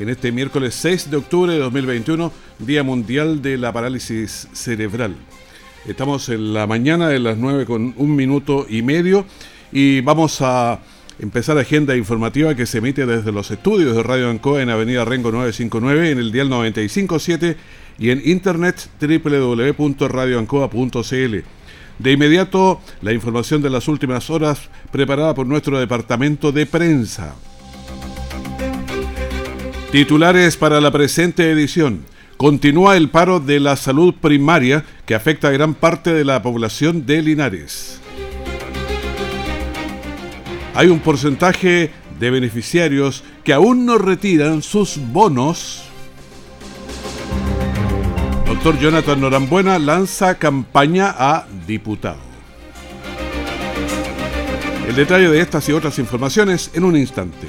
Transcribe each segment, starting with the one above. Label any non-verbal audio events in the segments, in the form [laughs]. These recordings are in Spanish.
en este miércoles 6 de octubre de 2021, Día Mundial de la Parálisis Cerebral. Estamos en la mañana de las 9 con un minuto y medio y vamos a empezar agenda informativa que se emite desde los estudios de Radio Ancoa en Avenida Rengo 959 en el dial 957 y en internet www.radioancoa.cl. De inmediato, la información de las últimas horas preparada por nuestro departamento de prensa. Titulares para la presente edición. Continúa el paro de la salud primaria que afecta a gran parte de la población de Linares. Hay un porcentaje de beneficiarios que aún no retiran sus bonos. Doctor Jonathan Norambuena lanza campaña a diputado. El detalle de estas y otras informaciones en un instante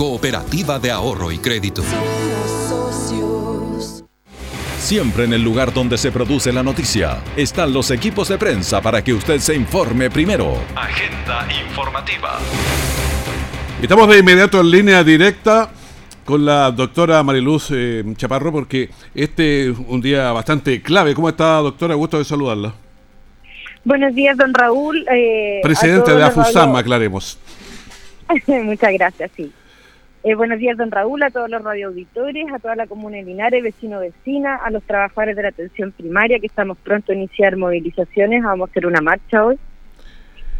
Cooperativa de Ahorro y Crédito. Siempre en el lugar donde se produce la noticia están los equipos de prensa para que usted se informe primero. Agenda informativa. Estamos de inmediato en línea directa con la doctora Mariluz eh, Chaparro porque este es un día bastante clave. ¿Cómo está, doctora? Gusto de saludarla. Buenos días, don Raúl. Eh, Presidente de AFUSAM, aclaremos. [laughs] Muchas gracias, sí. Eh, buenos días, don Raúl, a todos los radioauditores, a toda la comuna de Linares, vecino, vecina, a los trabajadores de la atención primaria, que estamos pronto a iniciar movilizaciones. Vamos a hacer una marcha hoy.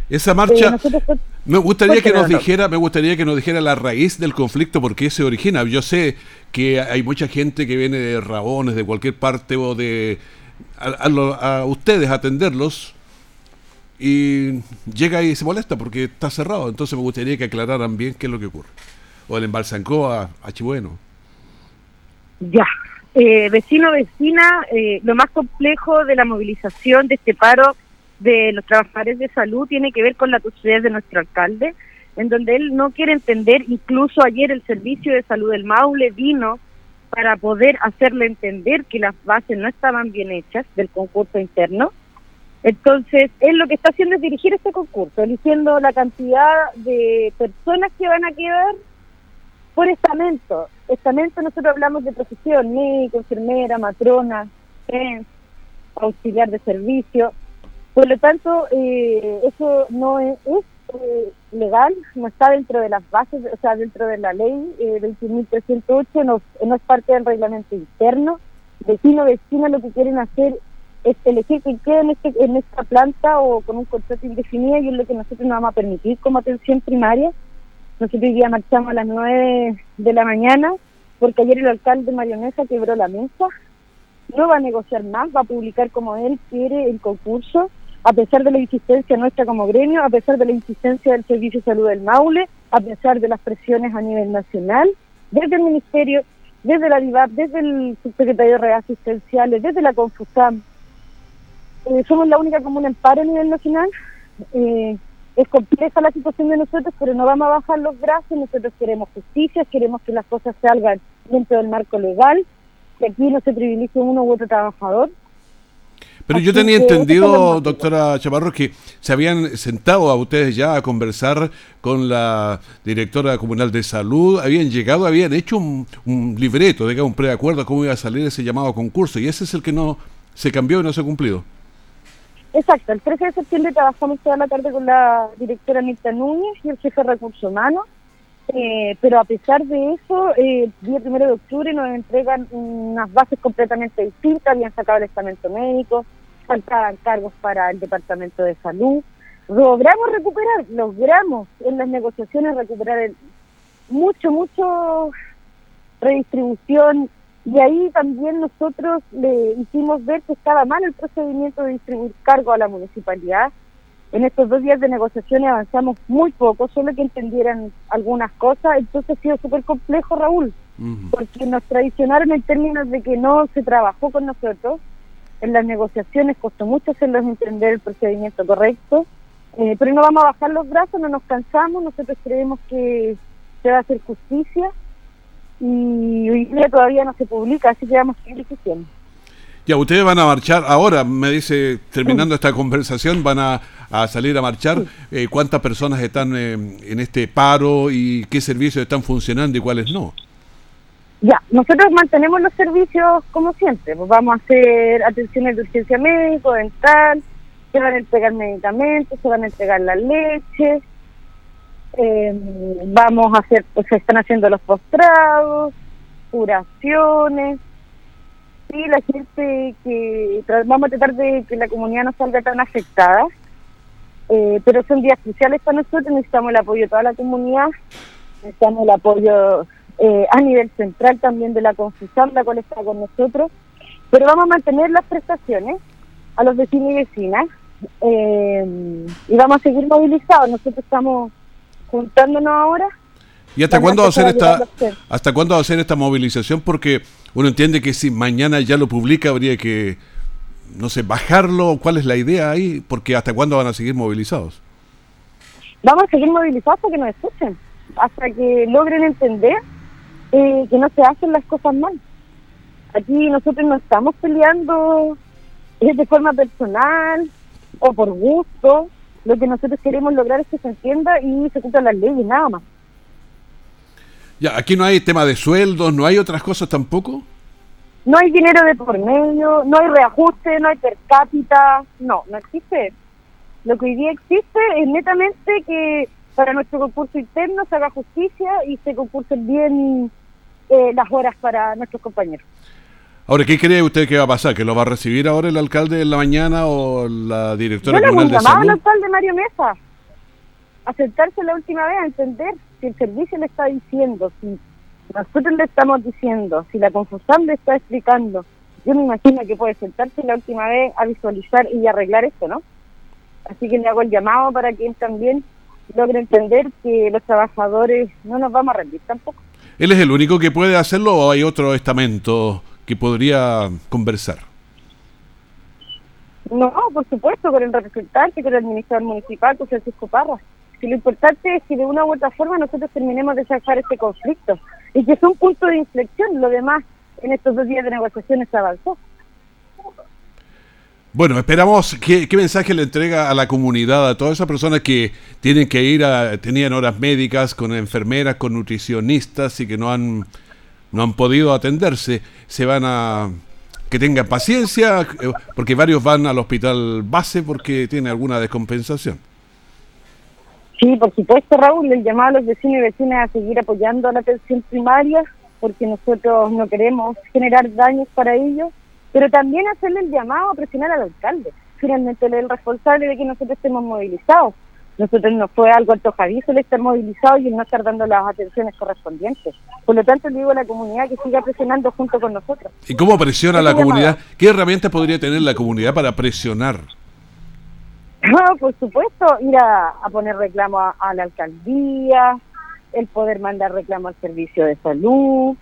Esa marcha, eh, me gustaría que nos dijera, me gustaría que nos dijera la raíz del conflicto, porque se origina. Yo sé que hay mucha gente que viene de Rabones, de cualquier parte o de a, a ustedes a atenderlos y llega y se molesta porque está cerrado. Entonces me gustaría que aclararan bien qué es lo que ocurre o el embalsancó a, a. Ya, eh, vecino, vecina, eh, lo más complejo de la movilización de este paro de los trabajadores de salud tiene que ver con la totalidad de nuestro alcalde, en donde él no quiere entender, incluso ayer el Servicio de Salud del Maule vino para poder hacerle entender que las bases no estaban bien hechas del concurso interno. Entonces, él lo que está haciendo es dirigir este concurso, eligiendo la cantidad de personas que van a quedar por estamento. Estamento nosotros hablamos de profesión, médico, enfermera, matrona, auxiliar de servicio. Por lo tanto, eh, eso no es, eh, legal, no está dentro de las bases, o sea, dentro de la ley eh, 21.308, no, no es parte del reglamento interno. Vecino, vecina, lo que quieren hacer es elegir que quede en, este, en esta planta o con un contrato indefinido y es lo que nosotros no vamos a permitir como atención primaria nosotros hoy día marchamos a las 9 de la mañana porque ayer el alcalde Marionesa quebró la mesa. No va a negociar más, va a publicar como él quiere el concurso, a pesar de la insistencia nuestra como gremio, a pesar de la insistencia del Servicio de Salud del Maule, a pesar de las presiones a nivel nacional, desde el Ministerio, desde la DIVAP, desde el Subsecretario de Redes Asistenciales, desde la Confusam. Eh, somos la única comuna en paro a nivel nacional. Eh, es compleja la situación de nosotros, pero no vamos a bajar los brazos, nosotros queremos justicia, queremos que las cosas salgan dentro del marco legal, que aquí no se privilegie uno u otro trabajador. Pero yo tenía entendido, doctora Chaparro, que se habían sentado a ustedes ya a conversar con la directora comunal de salud, habían llegado, habían hecho un, un libreto, digamos, un preacuerdo a cómo iba a salir ese llamado concurso, y ese es el que no se cambió y no se ha cumplido. Exacto, el 13 de septiembre trabajamos toda la tarde con la directora Mirta Núñez y el jefe de recursos humanos, eh, pero a pesar de eso, eh, el día primero de octubre nos entregan unas bases completamente distintas, habían sacado el estamento médico, faltaban cargos para el Departamento de Salud. Logramos recuperar, logramos en las negociaciones recuperar el, mucho, mucho redistribución y ahí también nosotros le hicimos ver que estaba mal el procedimiento de distribuir cargo a la municipalidad. En estos dos días de negociaciones avanzamos muy poco, solo que entendieran algunas cosas, entonces ha sido súper complejo, Raúl, porque nos traicionaron en términos de que no se trabajó con nosotros. En las negociaciones costó mucho hacerlos entender el procedimiento correcto, eh, pero no vamos a bajar los brazos, no nos cansamos, nosotros creemos que se va a hacer justicia y hoy día todavía no se publica, así que vamos a seguir insistiendo. Ya, ustedes van a marchar ahora, me dice, terminando esta conversación, van a, salir a marchar. Eh, ¿Cuántas personas están eh, en este paro y qué servicios están funcionando y cuáles no? Ya, nosotros mantenemos los servicios como siempre. Pues vamos a hacer atenciones de urgencia médico, dental, se van a entregar medicamentos, se van a entregar la leche, eh, vamos a hacer, pues se están haciendo los postrados, curaciones, y la gente que vamos a tratar de que la comunidad no salga tan afectada, eh, pero son días cruciales para nosotros, necesitamos el apoyo de toda la comunidad, necesitamos el apoyo eh, a nivel central también de la Confusión, la cual está con nosotros, pero vamos a mantener las prestaciones a los vecinos y vecinas eh, y vamos a seguir movilizados. Nosotros estamos juntándonos ahora. ¿Y hasta cuándo va a ser esta hasta cuándo va a ser esta movilización? Porque uno entiende que si mañana ya lo publica habría que no sé, bajarlo, ¿cuál es la idea ahí? Porque hasta cuándo van a seguir movilizados? Vamos a seguir movilizados porque nos escuchen, hasta que logren entender eh, que no se hacen las cosas mal. Aquí nosotros no estamos peleando de forma personal o por gusto, lo que nosotros queremos lograr es que se entienda y se cumplan las leyes, nada más. Ya, aquí no hay tema de sueldos, no hay otras cosas tampoco. No hay dinero de por medio, no hay reajuste, no hay per cápita, no, no existe. Lo que hoy día existe es netamente que para nuestro concurso interno se haga justicia y se concursen bien eh, las horas para nuestros compañeros. Ahora, ¿qué cree usted que va a pasar? ¿Que lo va a recibir ahora el alcalde en la mañana o la directora Yo comunal de salud? al alcalde Mario Mesa a sentarse la última vez a entender si el servicio le está diciendo, si nosotros le estamos diciendo, si la confusión le está explicando. Yo me imagino que puede sentarse la última vez a visualizar y arreglar esto, ¿no? Así que le hago el llamado para que él también logre entender que los trabajadores no nos vamos a rendir tampoco. ¿Él es el único que puede hacerlo o hay otro estamento que podría conversar? No, por supuesto, con el representante, con el administrador municipal, con Francisco Parra. Que lo importante es que de una u otra forma nosotros terminemos de sacar este conflicto y que es un punto de inflexión. Lo demás en estos dos días de negociaciones avanzó. Bueno, esperamos qué, qué mensaje le entrega a la comunidad, a todas esas personas que tienen que ir a, tenían horas médicas con enfermeras, con nutricionistas y que no han no han podido atenderse, se van a que tengan paciencia, eh, porque varios van al hospital base porque tiene alguna descompensación. Sí, por supuesto, Raúl, el llamado a los vecinos y vecinas a seguir apoyando a la atención primaria, porque nosotros no queremos generar daños para ellos, pero también hacerle el llamado a presionar al alcalde. Finalmente, él es el responsable de que nosotros estemos movilizados. Nosotros no fue algo antojadizo el estar movilizado y el no estar dando las atenciones correspondientes. Por lo tanto, le digo a la comunidad que siga presionando junto con nosotros. ¿Y cómo presiona la comunidad? ¿Qué herramientas podría tener la comunidad para presionar? No, [laughs] por supuesto, ir a, poner reclamo a, la alcaldía, el poder mandar reclamo al servicio de salud,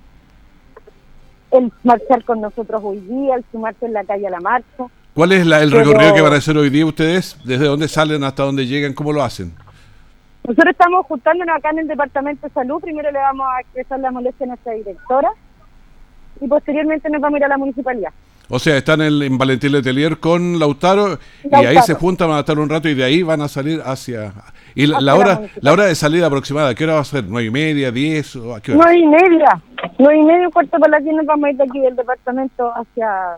el marchar con nosotros hoy día, el sumarse en la calle a la marcha. ¿Cuál es el recorrido que van a hacer hoy día ustedes? ¿Desde dónde salen hasta dónde llegan? ¿Cómo lo hacen? Nosotros estamos juntándonos acá en el Departamento de Salud. Primero le vamos a expresar la molestia a nuestra directora y posteriormente nos vamos a ir a la municipalidad. O sea, están en, en Valentín Letelier con Lautaro, y ahí se juntan, van a estar un rato y de ahí van a salir hacia... ¿Y la, hora la, hora de salida aproximada, qué hora va a ser? ¿Nueve y media, diez o a qué hora? Nueve y media. Nueve y media, cuarto para las diez nos vamos a ir de aquí del departamento hacia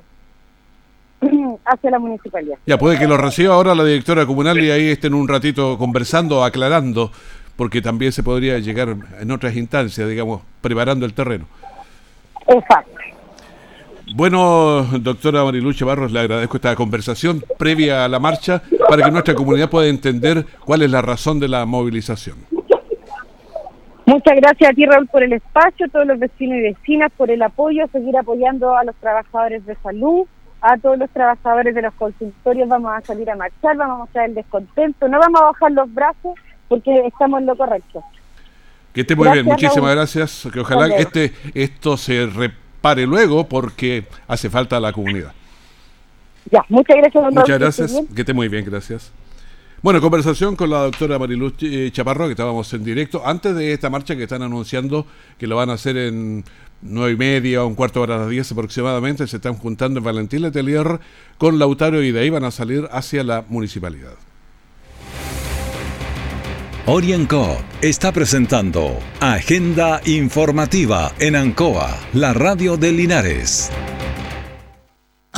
[clears throat] hacia la municipalidad. Ya, puede que lo reciba ahora la directora comunal y ahí estén un ratito conversando, aclarando, porque también se podría llegar en otras instancias, digamos, preparando el terreno. Exacto. Bueno, doctora Marilucha Barros, le agradezco esta conversación previa a la marcha para que nuestra comunidad pueda entender cuál es la razón de la movilización. Muchas gracias a ti, Raúl, por el espacio, a todos los vecinos y vecinas por el apoyo, seguir apoyando a los trabajadores de salud, a todos los trabajadores de los consultorios. Vamos a salir a marchar, vamos a mostrar el descontento, no vamos a bajar los brazos porque estamos en lo correcto. Que esté muy bien, muchísimas gracias. Que ojalá este esto se repare luego porque hace falta a la comunidad. Ya, muchas gracias. Muchas gracias, que esté muy bien, gracias. Bueno, conversación con la doctora Mariluz eh, Chaparro, que estábamos en directo, antes de esta marcha que están anunciando que lo van a hacer en nueve y media o un cuarto de hora a las diez aproximadamente, se están juntando en Valentín Letelier con Lautaro y de ahí van a salir hacia la municipalidad. Orienco está presentando Agenda Informativa en Ancoa, la radio de Linares.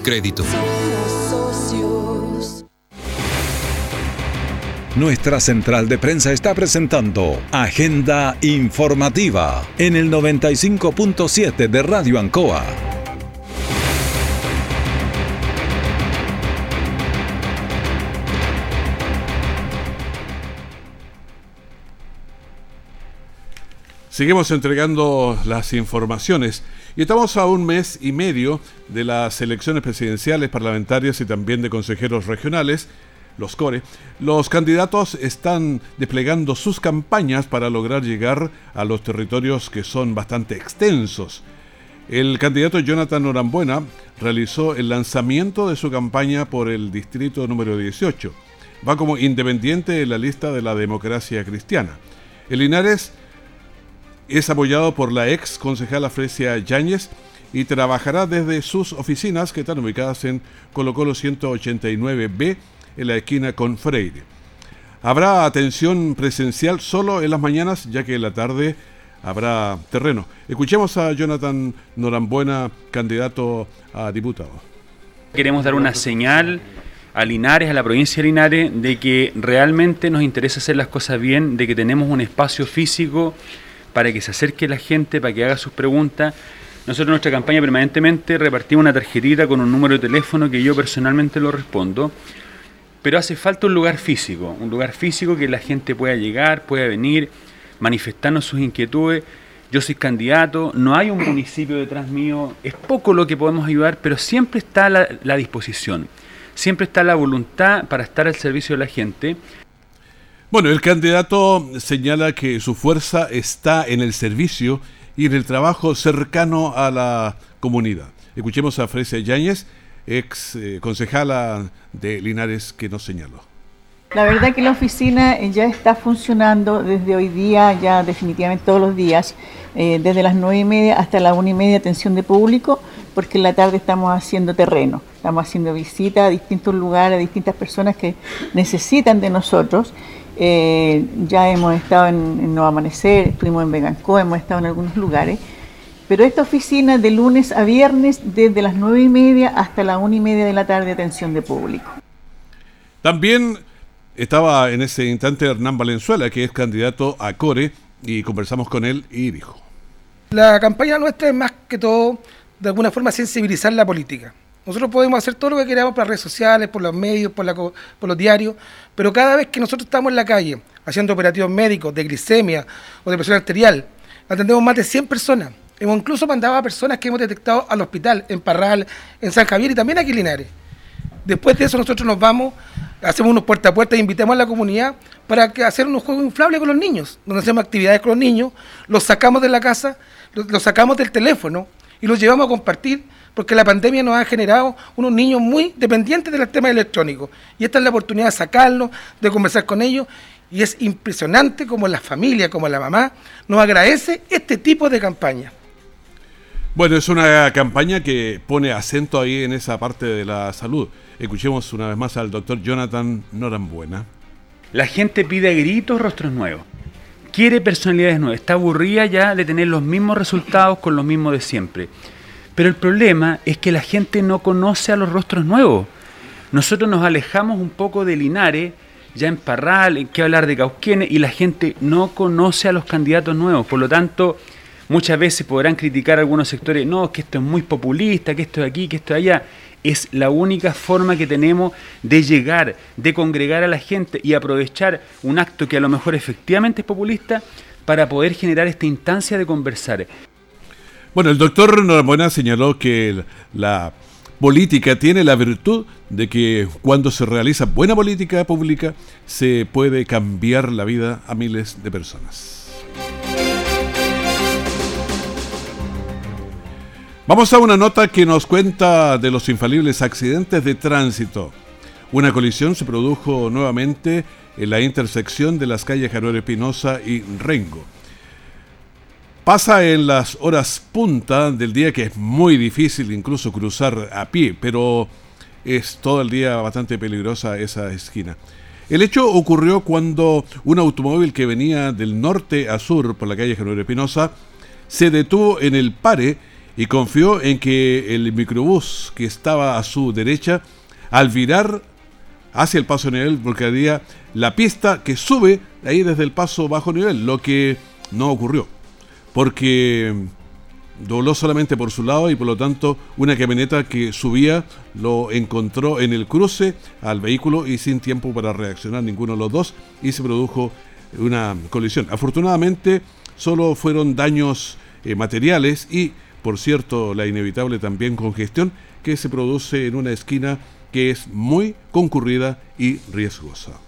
Crédito. Nuestra central de prensa está presentando Agenda Informativa en el 95.7 de Radio Ancoa. Seguimos entregando las informaciones y estamos a un mes y medio de las elecciones presidenciales, parlamentarias y también de consejeros regionales, los CORE. Los candidatos están desplegando sus campañas para lograr llegar a los territorios que son bastante extensos. El candidato Jonathan Norambuena realizó el lanzamiento de su campaña por el distrito número 18. Va como independiente en la lista de la democracia cristiana. El Linares es apoyado por la ex concejala Fresia Yáñez y trabajará desde sus oficinas que están ubicadas en Colo Colo 189B en la esquina con Freire. Habrá atención presencial solo en las mañanas ya que en la tarde habrá terreno. Escuchemos a Jonathan Norambuena, candidato a diputado. Queremos dar una señal a Linares, a la provincia de Linares, de que realmente nos interesa hacer las cosas bien, de que tenemos un espacio físico para que se acerque la gente, para que haga sus preguntas. Nosotros en nuestra campaña permanentemente repartimos una tarjetita con un número de teléfono que yo personalmente lo respondo, pero hace falta un lugar físico, un lugar físico que la gente pueda llegar, pueda venir, manifestarnos sus inquietudes. Yo soy candidato, no hay un municipio detrás mío, es poco lo que podemos ayudar, pero siempre está la, la disposición, siempre está la voluntad para estar al servicio de la gente. Bueno, el candidato señala que su fuerza está en el servicio y en el trabajo cercano a la comunidad. Escuchemos a Fresia Yáñez, ex eh, concejala de Linares, que nos señaló. La verdad que la oficina ya está funcionando desde hoy día, ya definitivamente todos los días, eh, desde las nueve y media hasta la una y media atención de público, porque en la tarde estamos haciendo terreno, estamos haciendo visitas a distintos lugares, a distintas personas que necesitan de nosotros eh, ya hemos estado en, Nuevo Amanecer, estuvimos en Vegancó, hemos estado en algunos lugares. Pero esta oficina de lunes a viernes, desde las nueve y media hasta la una y media de la tarde, atención de público. También estaba en ese instante Hernán Valenzuela, que es candidato a Core, y conversamos con él y dijo. La campaña nuestra es más que todo, de alguna forma, sensibilizar la política. Nosotros podemos hacer todo lo que queramos por las redes sociales, por los medios, por, los diarios, pero cada vez que nosotros estamos en la calle haciendo operativos médicos de glicemia o de presión arterial, atendemos más de 100 personas. Hemos incluso mandado a personas que hemos detectado al hospital, en Parral, en San Javier y también aquí en. Después de eso nosotros nos vamos, hacemos unos puerta a puerta e invitamos a la comunidad para que hacer unos juegos inflables con los niños, donde hacemos actividades con los niños, los sacamos de la casa, los sacamos del teléfono y los llevamos a compartir porque la pandemia nos ha generado unos niños muy dependientes del tema electrónico. Y esta es la oportunidad de sacarlos, de conversar con ellos. Y es impresionante como la familia, como la mamá, nos agradece este tipo de campaña. Bueno, es una campaña que pone acento ahí en esa parte de la salud. Escuchemos una vez más al doctor Jonathan Norambuena. La gente pide a gritos rostros nuevos. Quiere personalidades nuevas. Está aburrida ya de tener los mismos resultados con los mismos de siempre. Pero el problema es que la gente no conoce a los rostros nuevos. Nosotros nos alejamos un poco de Linares, ya en Parral, hay que hablar de Cauquenes, y la gente no conoce a los candidatos nuevos. Por lo tanto, muchas veces podrán criticar algunos sectores, no, que esto es muy populista, que esto de aquí, que esto de allá. Es la única forma que tenemos de llegar, de congregar a la gente y aprovechar un acto que a lo mejor efectivamente es populista para poder generar esta instancia de conversar. Bueno, el doctor Norambuena señaló que la política tiene la virtud de que cuando se realiza buena política pública se puede cambiar la vida a miles de personas. Vamos a una nota que nos cuenta de los infalibles accidentes de tránsito. Una colisión se produjo nuevamente en la intersección de las calles Januar Espinosa y Rengo. Pasa en las horas punta del día que es muy difícil incluso cruzar a pie, pero es todo el día bastante peligrosa esa esquina. El hecho ocurrió cuando un automóvil que venía del norte a sur por la calle Januario Espinosa se detuvo en el pare y confió en que el microbús que estaba a su derecha, al virar hacia el paso nivel, bloquearía la pista que sube ahí desde el paso bajo nivel, lo que no ocurrió porque dobló solamente por su lado y por lo tanto una camioneta que subía lo encontró en el cruce al vehículo y sin tiempo para reaccionar ninguno de los dos y se produjo una colisión. Afortunadamente solo fueron daños eh, materiales y por cierto la inevitable también congestión que se produce en una esquina que es muy concurrida y riesgosa.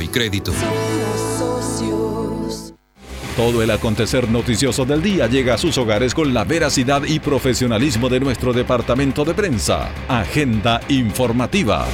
y crédito. Todo el acontecer noticioso del día llega a sus hogares con la veracidad y profesionalismo de nuestro departamento de prensa. Agenda informativa.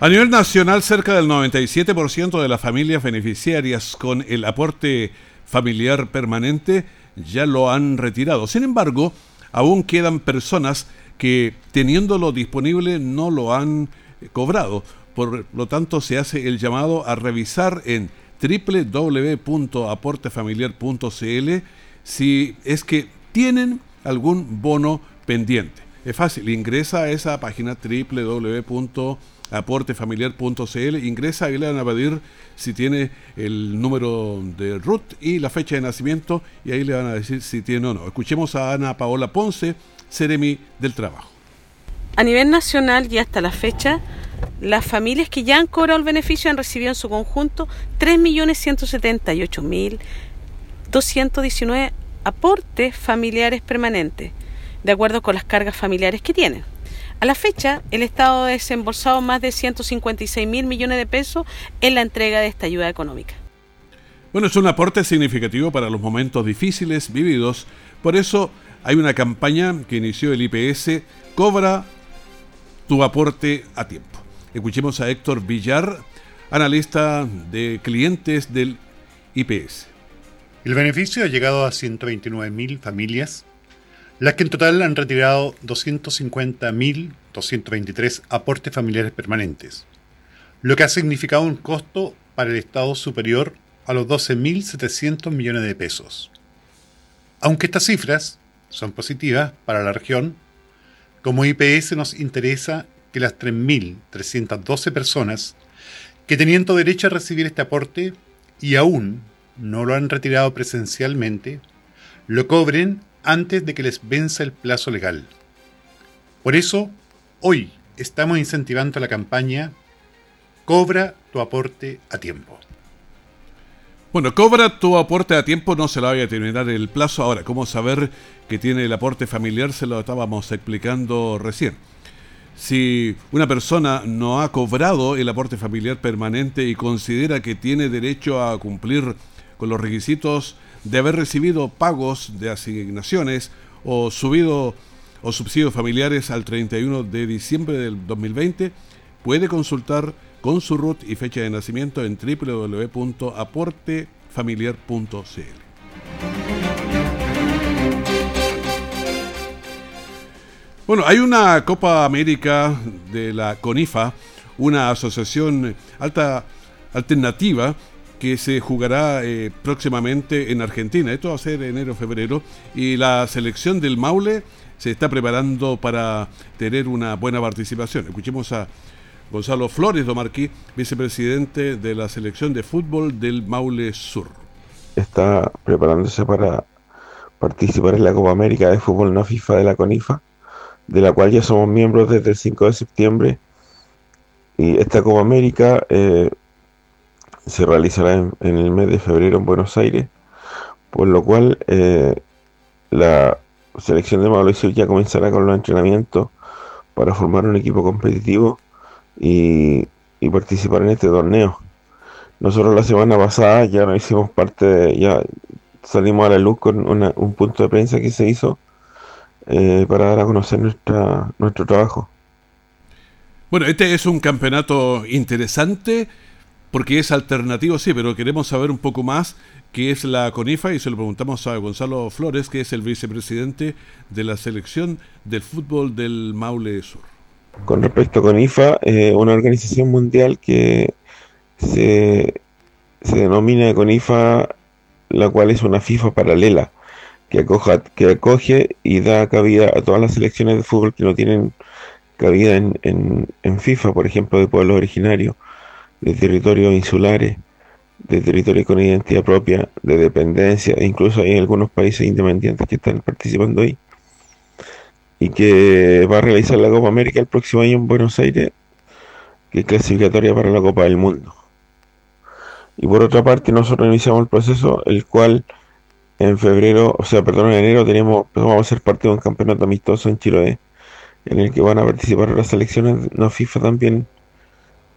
A nivel nacional, cerca del 97% de las familias beneficiarias con el aporte familiar permanente ya lo han retirado. Sin embargo, aún quedan personas que teniéndolo disponible no lo han cobrado. Por lo tanto, se hace el llamado a revisar en www.aportefamiliar.cl si es que tienen algún bono pendiente. Es fácil, ingresa a esa página www.aportefamiliar.cl, ingresa y le van a pedir si tiene el número de RUT y la fecha de nacimiento y ahí le van a decir si tiene o no. Escuchemos a Ana Paola Ponce, Seremi del Trabajo. A nivel nacional y hasta la fecha, las familias que ya han cobrado el beneficio han recibido en su conjunto 3.178.219 aportes familiares permanentes, de acuerdo con las cargas familiares que tienen. A la fecha, el Estado ha desembolsado más de 156 mil millones de pesos en la entrega de esta ayuda económica. Bueno, es un aporte significativo para los momentos difíciles vividos. Por eso hay una campaña que inició el IPS, Cobra tu aporte a tiempo. Escuchemos a Héctor Villar, analista de clientes del IPS. El beneficio ha llegado a 129.000 familias, las que en total han retirado 250.223 aportes familiares permanentes, lo que ha significado un costo para el Estado superior a los 12.700 millones de pesos. Aunque estas cifras son positivas para la región, como IPS nos interesa que las 3.312 personas que teniendo derecho a recibir este aporte y aún no lo han retirado presencialmente, lo cobren antes de que les venza el plazo legal. Por eso, Hoy estamos incentivando la campaña Cobra tu aporte a tiempo. Bueno, cobra tu aporte a tiempo, no se lo vaya a terminar el plazo. Ahora, ¿cómo saber que tiene el aporte familiar? Se lo estábamos explicando recién. Si una persona no ha cobrado el aporte familiar permanente y considera que tiene derecho a cumplir con los requisitos de haber recibido pagos de asignaciones o subido o subsidios familiares al 31 de diciembre del 2020, puede consultar con su RUT y fecha de nacimiento en www.aportefamiliar.cl. Bueno, hay una Copa América de la CONIFA, una asociación alta alternativa que se jugará eh, próximamente en Argentina. Esto va a ser enero-febrero y la selección del Maule se está preparando para tener una buena participación. Escuchemos a Gonzalo Flores Domarquí, vicepresidente de la selección de fútbol del Maule Sur. Está preparándose para participar en la Copa América de Fútbol No FIFA de la CONIFA, de la cual ya somos miembros desde el 5 de septiembre. Y esta Copa América eh, se realizará en, el mes de febrero en Buenos Aires, por lo cual eh, la selección de Sur ya comenzará con los entrenamientos para formar un equipo competitivo y, participar en este torneo. Nosotros la semana pasada ya nos hicimos parte ya salimos a la luz con un punto de prensa que se hizo eh, para dar a conocer nuestra, nuestro trabajo. Bueno, este es un campeonato interesante porque es alternativo, sí, pero queremos saber un poco más qué es la CONIFA y se lo preguntamos a Gonzalo Flores, que es el vicepresidente de la selección del fútbol del Maule Sur. Con respecto a CONIFA, eh, una organización mundial que se, se denomina CONIFA, la cual es una FIFA paralela, que, acoja, que acoge y da cabida a todas las selecciones de fútbol que no tienen cabida en, en, FIFA, por ejemplo, de pueblos originarios, de territorios insulares, de territorios con identidad propia, de dependencia, e incluso hay algunos países independientes que están participando ahí y que va a realizar la Copa América el próximo año en Buenos Aires, que es clasificatoria para la Copa del Mundo. Y por otra parte, nosotros iniciamos el proceso, el cual en febrero, o sea, perdón, en enero tenemos, vamos a ser parte de un campeonato amistoso en Chiloé, en el que van a participar las selecciones no FIFA también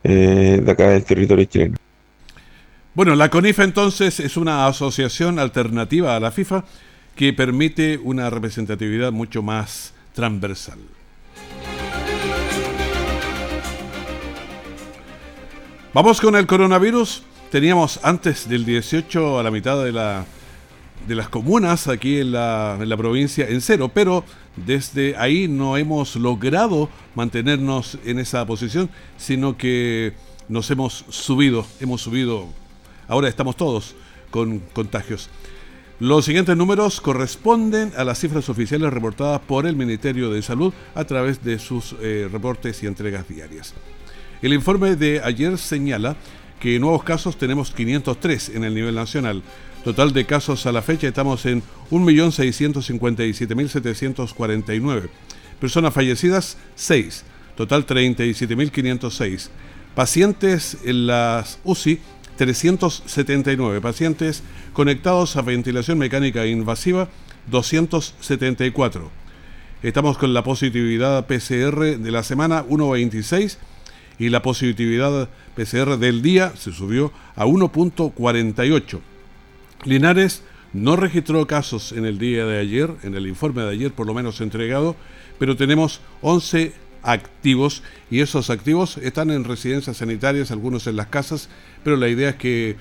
eh, de acá del territorio chileno. Bueno, la CONIFA entonces es una asociación alternativa a la FIFA que permite una representatividad mucho más transversal. Vamos con el coronavirus. Teníamos antes del 18 a la mitad de, la, de las comunas aquí en la, en la provincia en cero, pero desde ahí no hemos logrado mantenernos en esa posición, sino que nos hemos subido, hemos subido, ahora estamos todos con contagios. Los siguientes números corresponden a las cifras oficiales reportadas por el Ministerio de Salud a través de sus eh, reportes y entregas diarias. El informe de ayer señala que nuevos casos tenemos 503 en el nivel nacional. Total de casos a la fecha estamos en 1.657.749. Personas fallecidas 6. Total 37.506. Pacientes en las UCI 379 pacientes conectados a ventilación mecánica invasiva, 274. Estamos con la positividad PCR de la semana 1.26 y la positividad PCR del día se subió a 1.48. Linares no registró casos en el día de ayer, en el informe de ayer por lo menos entregado, pero tenemos 11 activos y esos activos están en residencias sanitarias, algunos en las casas, pero la idea es que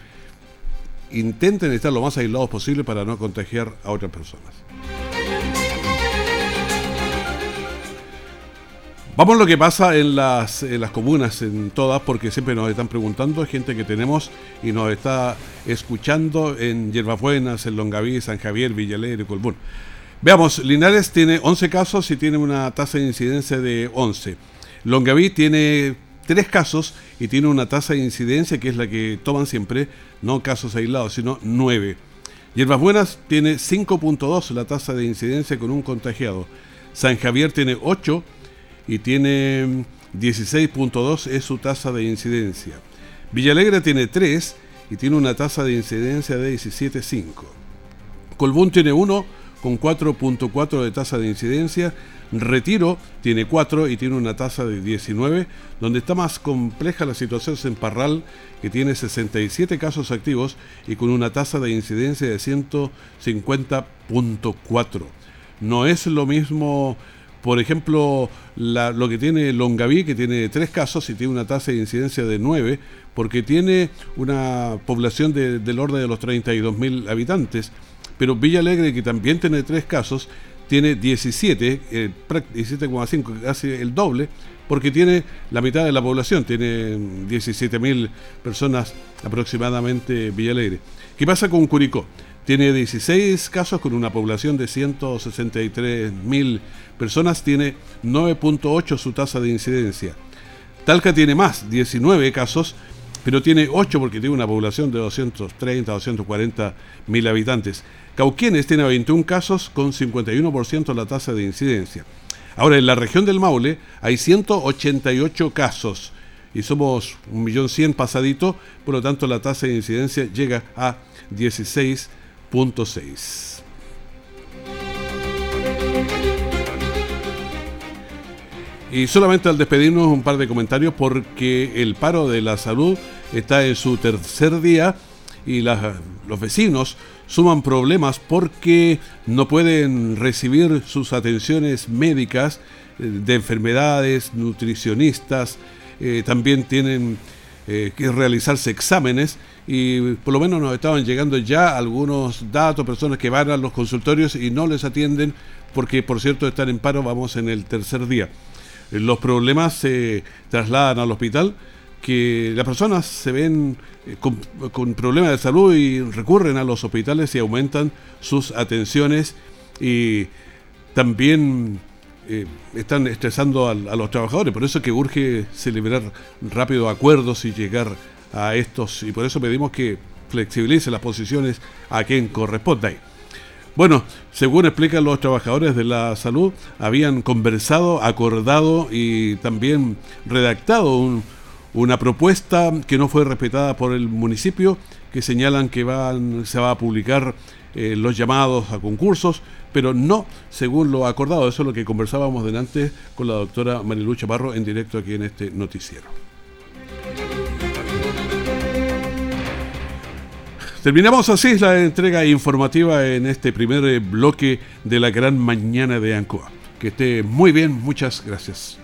intenten estar lo más aislados posible para no contagiar a otras personas. Vamos a lo que pasa en las, las comunas, en todas, porque siempre nos están preguntando, gente que tenemos y nos está escuchando en Buenas, en Longaví, San Javier, Villalegre y Colbún. Veamos, Linares tiene 11 casos y tiene una tasa de incidencia de 11. Longaví tiene 3 casos y tiene una tasa de incidencia que es la que toman siempre, no casos aislados, sino 9. Hierbas Buenas tiene 5.2 la tasa de incidencia con un contagiado. San Javier tiene 8 y tiene 16.2 es su tasa de incidencia. Villalegre tiene 3 y tiene una tasa de incidencia de 17.5. Colbún tiene 1 con 4.4 de tasa de incidencia. Retiro tiene 4 y tiene una tasa de 19. Donde está más compleja la situación es en Parral, que tiene 67 casos activos y con una tasa de incidencia de 150.4. No es lo mismo por ejemplo, lo que tiene Longaví, que tiene tres casos y tiene una tasa de incidencia de 9, porque tiene una población del orden de los 32.000 habitantes. Pero Villa Alegre, que también tiene tres casos, tiene 17, 17,5, casi el doble, porque tiene la mitad de la población, tiene 17.000 personas aproximadamente Villa Alegre. ¿Qué pasa con Curicó? Tiene 16 casos con una población de 163.000 personas, tiene 9.8 su tasa de incidencia. Talca tiene más, 19 casos, pero tiene 8 porque tiene una población de 230, 240 mil habitantes. Cauquienes tiene 21 casos con 51% la tasa de incidencia. Ahora, en la región del Maule hay 188 casos y somos 1.100.000 pasadito, por lo tanto la tasa de incidencia llega a 16 y solamente al despedirnos un par de comentarios porque el paro de la salud está en su tercer día y los vecinos suman problemas porque no pueden recibir sus atenciones médicas eh, de enfermedades, nutricionistas, eh, también tienen eh, que realizarse exámenes y por lo menos nos estaban llegando ya algunos datos, personas que van a los consultorios y no les atienden porque por cierto están en paro, vamos en el tercer día. Eh, los problemas se trasladan al hospital, que las personas se ven eh, con, con problemas de salud y recurren a los hospitales y aumentan sus atenciones y también eh, están estresando a, los trabajadores. Por eso es que urge celebrar rápido acuerdos y llegar a estos. Y por eso pedimos que flexibilice las posiciones a quien corresponda. Bueno, según explican los trabajadores de la salud, habían conversado, acordado y también redactado una propuesta que no fue respetada por el municipio, que señalan que van, se va a publicar eh, los llamados a concursos, pero no según lo acordado. Eso es lo que conversábamos delante con la doctora Marilu Chaparro en directo aquí en este noticiero. Terminamos así la entrega informativa en este primer bloque de la gran mañana de Ancoa. Que esté muy bien, muchas gracias.